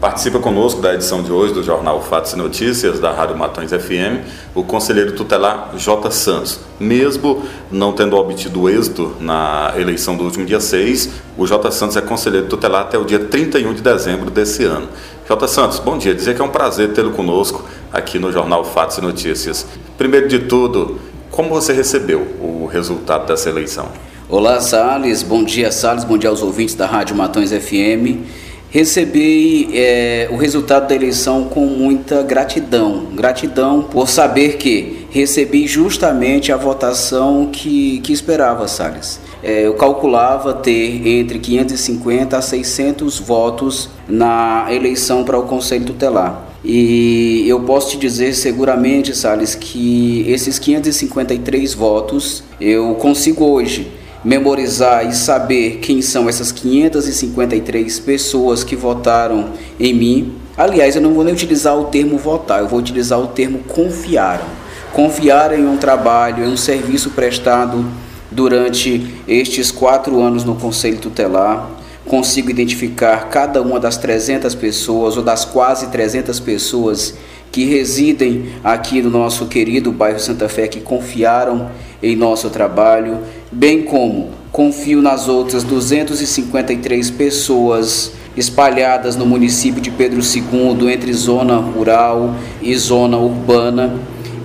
Participa conosco da edição de hoje do Jornal Fatos e Notícias da Rádio Matões FM o conselheiro tutelar J. Santos. Mesmo não tendo obtido êxito na eleição do último dia 6, o J. Santos é conselheiro tutelar até o dia 31 de dezembro desse ano. J. Santos, bom dia. Dizer que é um prazer tê-lo conosco aqui no Jornal Fatos e Notícias. Primeiro de tudo, como você recebeu o resultado dessa eleição? Olá, Salles. Bom dia, Salles. Bom dia aos ouvintes da Rádio Matões FM. Recebi é, o resultado da eleição com muita gratidão. Gratidão por saber que recebi justamente a votação que, que esperava, Salles. É, eu calculava ter entre 550 a 600 votos na eleição para o Conselho Tutelar. E eu posso te dizer seguramente, Salles, que esses 553 votos eu consigo hoje memorizar e saber quem são essas 553 pessoas que votaram em mim. Aliás, eu não vou nem utilizar o termo votar, eu vou utilizar o termo confiaram. Confiaram em um trabalho, em um serviço prestado durante estes quatro anos no Conselho Tutelar. Consigo identificar cada uma das 300 pessoas ou das quase 300 pessoas que residem aqui no nosso querido bairro Santa Fé, que confiaram em nosso trabalho, bem como confio nas outras 253 pessoas espalhadas no município de Pedro II, entre zona rural e zona urbana,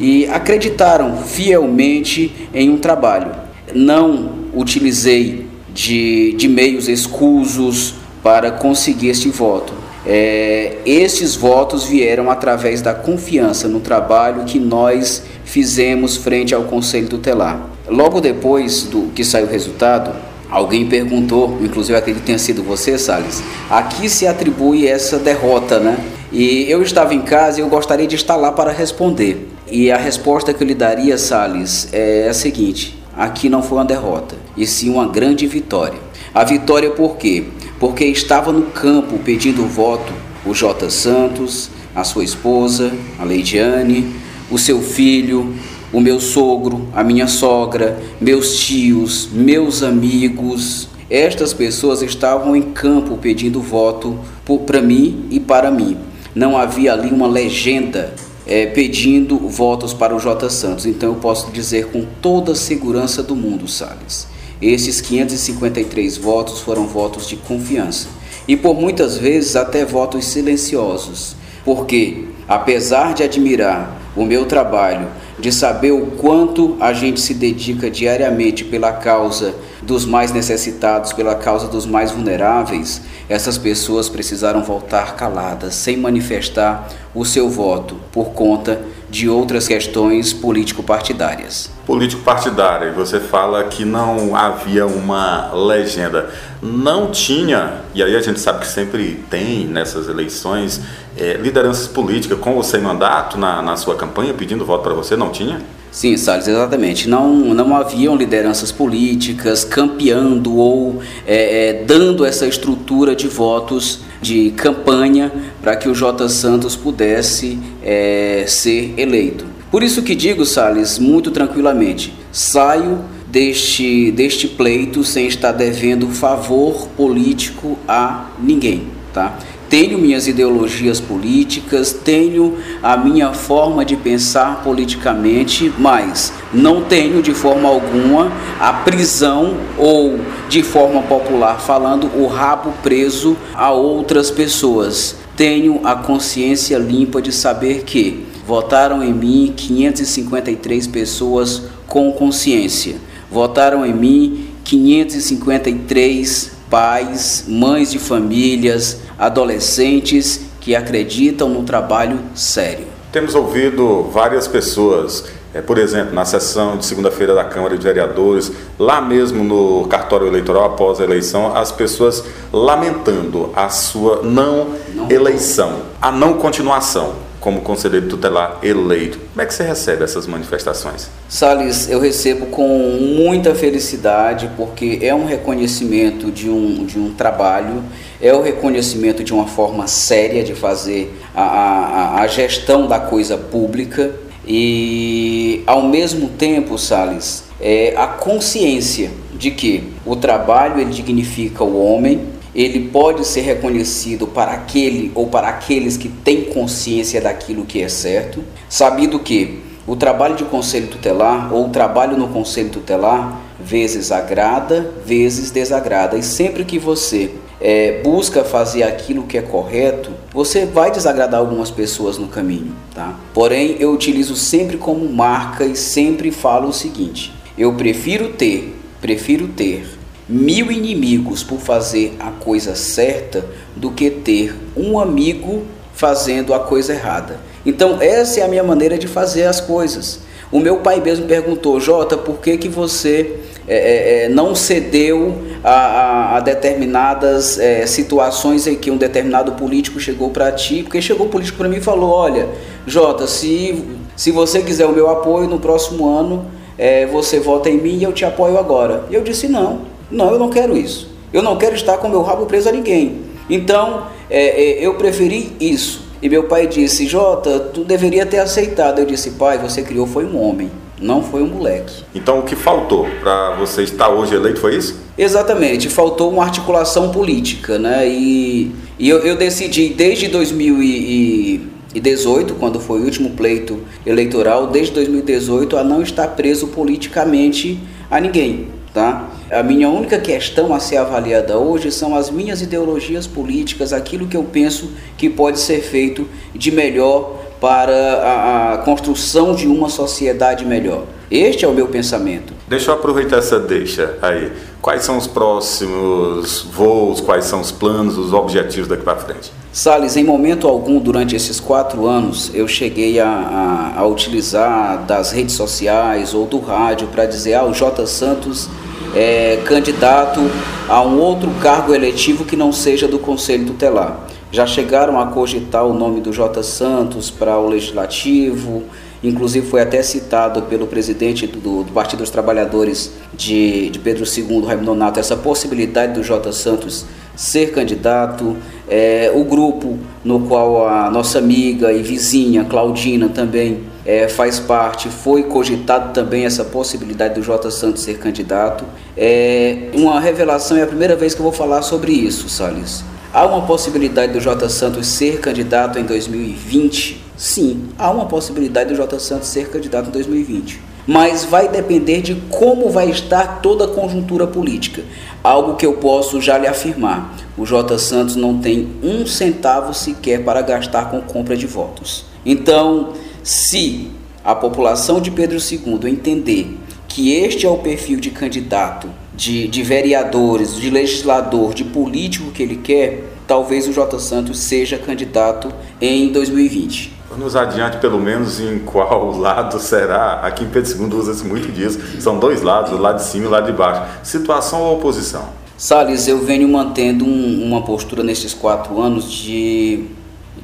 e acreditaram fielmente em um trabalho. Não utilizei de, de meios escusos para conseguir este voto é, estes votos vieram através da confiança no trabalho que nós fizemos frente ao Conselho Tutelar. Logo depois do que saiu o resultado, alguém perguntou, inclusive acredito que tenha sido você, Salles, a que se atribui essa derrota, né? E eu estava em casa e eu gostaria de estar lá para responder. E a resposta que eu lhe daria, Salles, é a seguinte: aqui não foi uma derrota, e sim uma grande vitória. A vitória por quê? Porque estava no campo pedindo voto o J. Santos, a sua esposa, a Leidiane, o seu filho, o meu sogro, a minha sogra, meus tios, meus amigos. Estas pessoas estavam em campo pedindo voto para mim e para mim. Não havia ali uma legenda é, pedindo votos para o J. Santos. Então eu posso dizer com toda a segurança do mundo, Salles esses 553 votos foram votos de confiança. E por muitas vezes até votos silenciosos, porque apesar de admirar o meu trabalho, de saber o quanto a gente se dedica diariamente pela causa dos mais necessitados, pela causa dos mais vulneráveis, essas pessoas precisaram voltar caladas, sem manifestar o seu voto, por conta de outras questões político-partidárias. Político-partidária, você fala que não havia uma legenda. Não tinha, e aí a gente sabe que sempre tem nessas eleições, é, lideranças políticas com você mandato na, na sua campanha pedindo voto para você, não tinha? Sim, Salles, exatamente. Não, não haviam lideranças políticas campeando ou é, é, dando essa estrutura de votos de campanha para que o J. Santos pudesse é, ser eleito. Por isso que digo, Salles, muito tranquilamente, saio deste, deste pleito sem estar devendo favor político a ninguém, tá? Tenho minhas ideologias políticas, tenho a minha forma de pensar politicamente, mas não tenho de forma alguma a prisão ou, de forma popular falando, o rabo preso a outras pessoas. Tenho a consciência limpa de saber que votaram em mim 553 pessoas com consciência. Votaram em mim 553 pais, mães de famílias, adolescentes que acreditam no trabalho sério. Temos ouvido várias pessoas, é, por exemplo, na sessão de segunda-feira da Câmara de Vereadores, lá mesmo no cartório eleitoral após a eleição, as pessoas lamentando a sua não, não eleição, a não continuação como conselheiro tutelar eleito. Como é que você recebe essas manifestações? Salles, eu recebo com muita felicidade porque é um reconhecimento de um, de um trabalho, é o reconhecimento de uma forma séria de fazer a, a, a gestão da coisa pública e, ao mesmo tempo, Salles, é a consciência de que o trabalho ele dignifica o homem ele pode ser reconhecido para aquele ou para aqueles que têm consciência daquilo que é certo, sabido que o trabalho de conselho tutelar ou o trabalho no conselho tutelar vezes agrada, vezes desagrada. E sempre que você é, busca fazer aquilo que é correto, você vai desagradar algumas pessoas no caminho, tá? Porém, eu utilizo sempre como marca e sempre falo o seguinte: eu prefiro ter, prefiro ter mil inimigos por fazer a coisa certa do que ter um amigo fazendo a coisa errada. Então, essa é a minha maneira de fazer as coisas. O meu pai mesmo perguntou, Jota, por que, que você é, é, não cedeu a, a, a determinadas é, situações em que um determinado político chegou para ti? Porque chegou um político para mim e falou, olha, Jota, se, se você quiser o meu apoio no próximo ano, você vota em mim e eu te apoio agora. E eu disse, não, não, eu não quero isso. Eu não quero estar com meu rabo preso a ninguém. Então, é, eu preferi isso. E meu pai disse: Jota, tu deveria ter aceitado. Eu disse: Pai, você criou foi um homem, não foi um moleque. Então o que faltou para você estar hoje eleito foi isso? Exatamente, faltou uma articulação política, né? E, e eu, eu decidi desde 2018, quando foi o último pleito eleitoral, desde 2018, a não estar preso politicamente a ninguém. Tá? A minha única questão a ser avaliada hoje são as minhas ideologias políticas, aquilo que eu penso que pode ser feito de melhor para a, a construção de uma sociedade melhor. Este é o meu pensamento. Deixa eu aproveitar essa deixa aí. Quais são os próximos voos, quais são os planos, os objetivos daqui para frente? Salles, em momento algum durante esses quatro anos eu cheguei a, a, a utilizar das redes sociais ou do rádio para dizer: ah, o J. Santos é candidato a um outro cargo eletivo que não seja do Conselho Tutelar. Já chegaram a cogitar o nome do J. Santos para o Legislativo, inclusive foi até citado pelo presidente do, do Partido dos Trabalhadores de, de Pedro II, Raimundo Nonato, essa possibilidade do J. Santos ser candidato. É, o grupo no qual a nossa amiga e vizinha Claudina também é, faz parte, foi cogitado também essa possibilidade do J. Santos ser candidato. É uma revelação, é a primeira vez que eu vou falar sobre isso, Salles. Há uma possibilidade do J. Santos ser candidato em 2020? Sim, há uma possibilidade do J. Santos ser candidato em 2020. Mas vai depender de como vai estar toda a conjuntura política. Algo que eu posso já lhe afirmar: o J. Santos não tem um centavo sequer para gastar com compra de votos. Então, se a população de Pedro II entender que este é o perfil de candidato, de, de vereadores, de legislador, de político que ele quer, talvez o J. Santos seja candidato em 2020. Vamos adiante, pelo menos, em qual lado será? Aqui em Pedro II usa-se muito disso. São dois lados, o lado de cima e o lado de baixo. Situação ou oposição? Salles, eu venho mantendo um, uma postura nesses quatro anos de,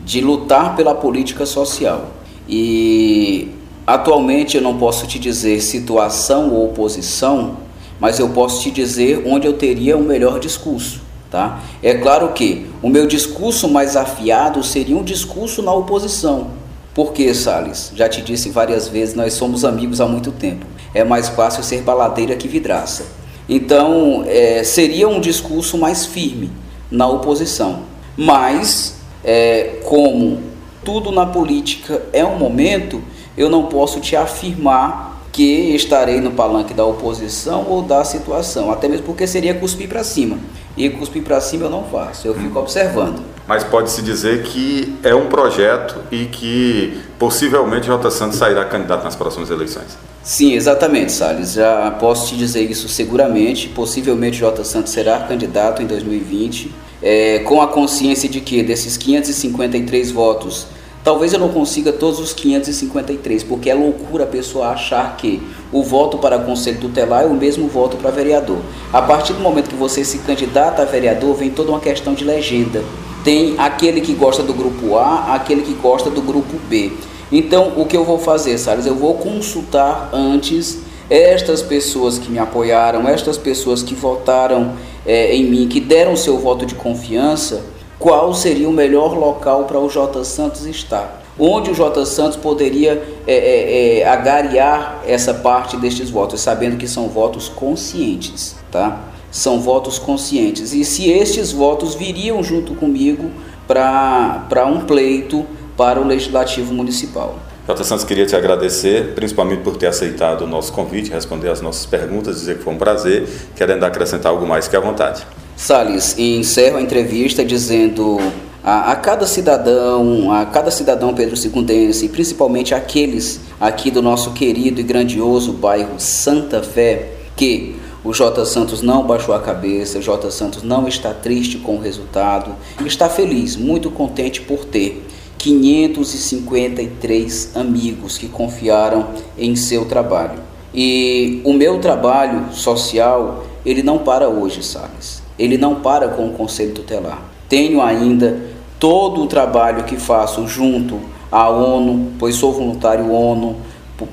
de lutar pela política social. E Atualmente eu não posso te dizer situação ou oposição, mas eu posso te dizer onde eu teria o melhor discurso. Tá? É claro que o meu discurso mais afiado seria um discurso na oposição. Por que, Salles? Já te disse várias vezes, nós somos amigos há muito tempo. É mais fácil ser baladeira que vidraça. Então, é, seria um discurso mais firme na oposição. Mas, é, como tudo na política é um momento, eu não posso te afirmar que estarei no palanque da oposição ou da situação, até mesmo porque seria cuspir para cima. E cuspir para cima eu não faço, eu fico observando. Mas pode-se dizer que é um projeto e que possivelmente J. Santos sairá candidato nas próximas eleições. Sim, exatamente, Salles. Já posso te dizer isso seguramente. Possivelmente J. Santos será candidato em 2020, é, com a consciência de que desses 553 votos Talvez eu não consiga todos os 553, porque é loucura a pessoa achar que o voto para conselho tutelar é o mesmo voto para vereador. A partir do momento que você se candidata a vereador, vem toda uma questão de legenda. Tem aquele que gosta do grupo A, aquele que gosta do grupo B. Então, o que eu vou fazer, Salles? Eu vou consultar antes estas pessoas que me apoiaram, estas pessoas que votaram é, em mim, que deram seu voto de confiança qual seria o melhor local para o J. Santos estar. Onde o J. Santos poderia é, é, é, agariar essa parte destes votos, sabendo que são votos conscientes. Tá? são votos conscientes. E se estes votos viriam junto comigo para um pleito para o Legislativo Municipal. Jota Santos, queria te agradecer, principalmente por ter aceitado o nosso convite, responder as nossas perguntas, dizer que foi um prazer. Querendo acrescentar algo mais, que à vontade. Salles, encerro a entrevista dizendo a, a, cada cidadão, a cada cidadão Pedro Segundense, e principalmente aqueles aqui do nosso querido e grandioso bairro Santa Fé, que o J. Santos não baixou a cabeça, o J. Santos não está triste com o resultado, está feliz, muito contente por ter 553 amigos que confiaram em seu trabalho. E o meu trabalho social, ele não para hoje, Salles. Ele não para com o Conselho Tutelar. Tenho ainda todo o trabalho que faço junto à ONU, pois sou voluntário ONU,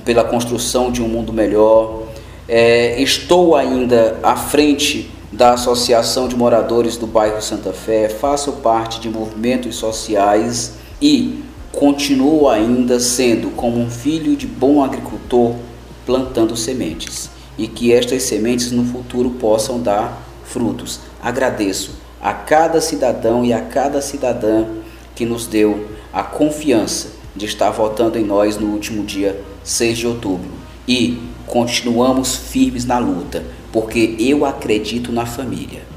pela construção de um mundo melhor. É, estou ainda à frente da Associação de Moradores do Bairro Santa Fé, faço parte de movimentos sociais e continuo ainda sendo como um filho de bom agricultor plantando sementes e que estas sementes no futuro possam dar frutos. Agradeço a cada cidadão e a cada cidadã que nos deu a confiança de estar votando em nós no último dia 6 de outubro. E continuamos firmes na luta, porque eu acredito na família.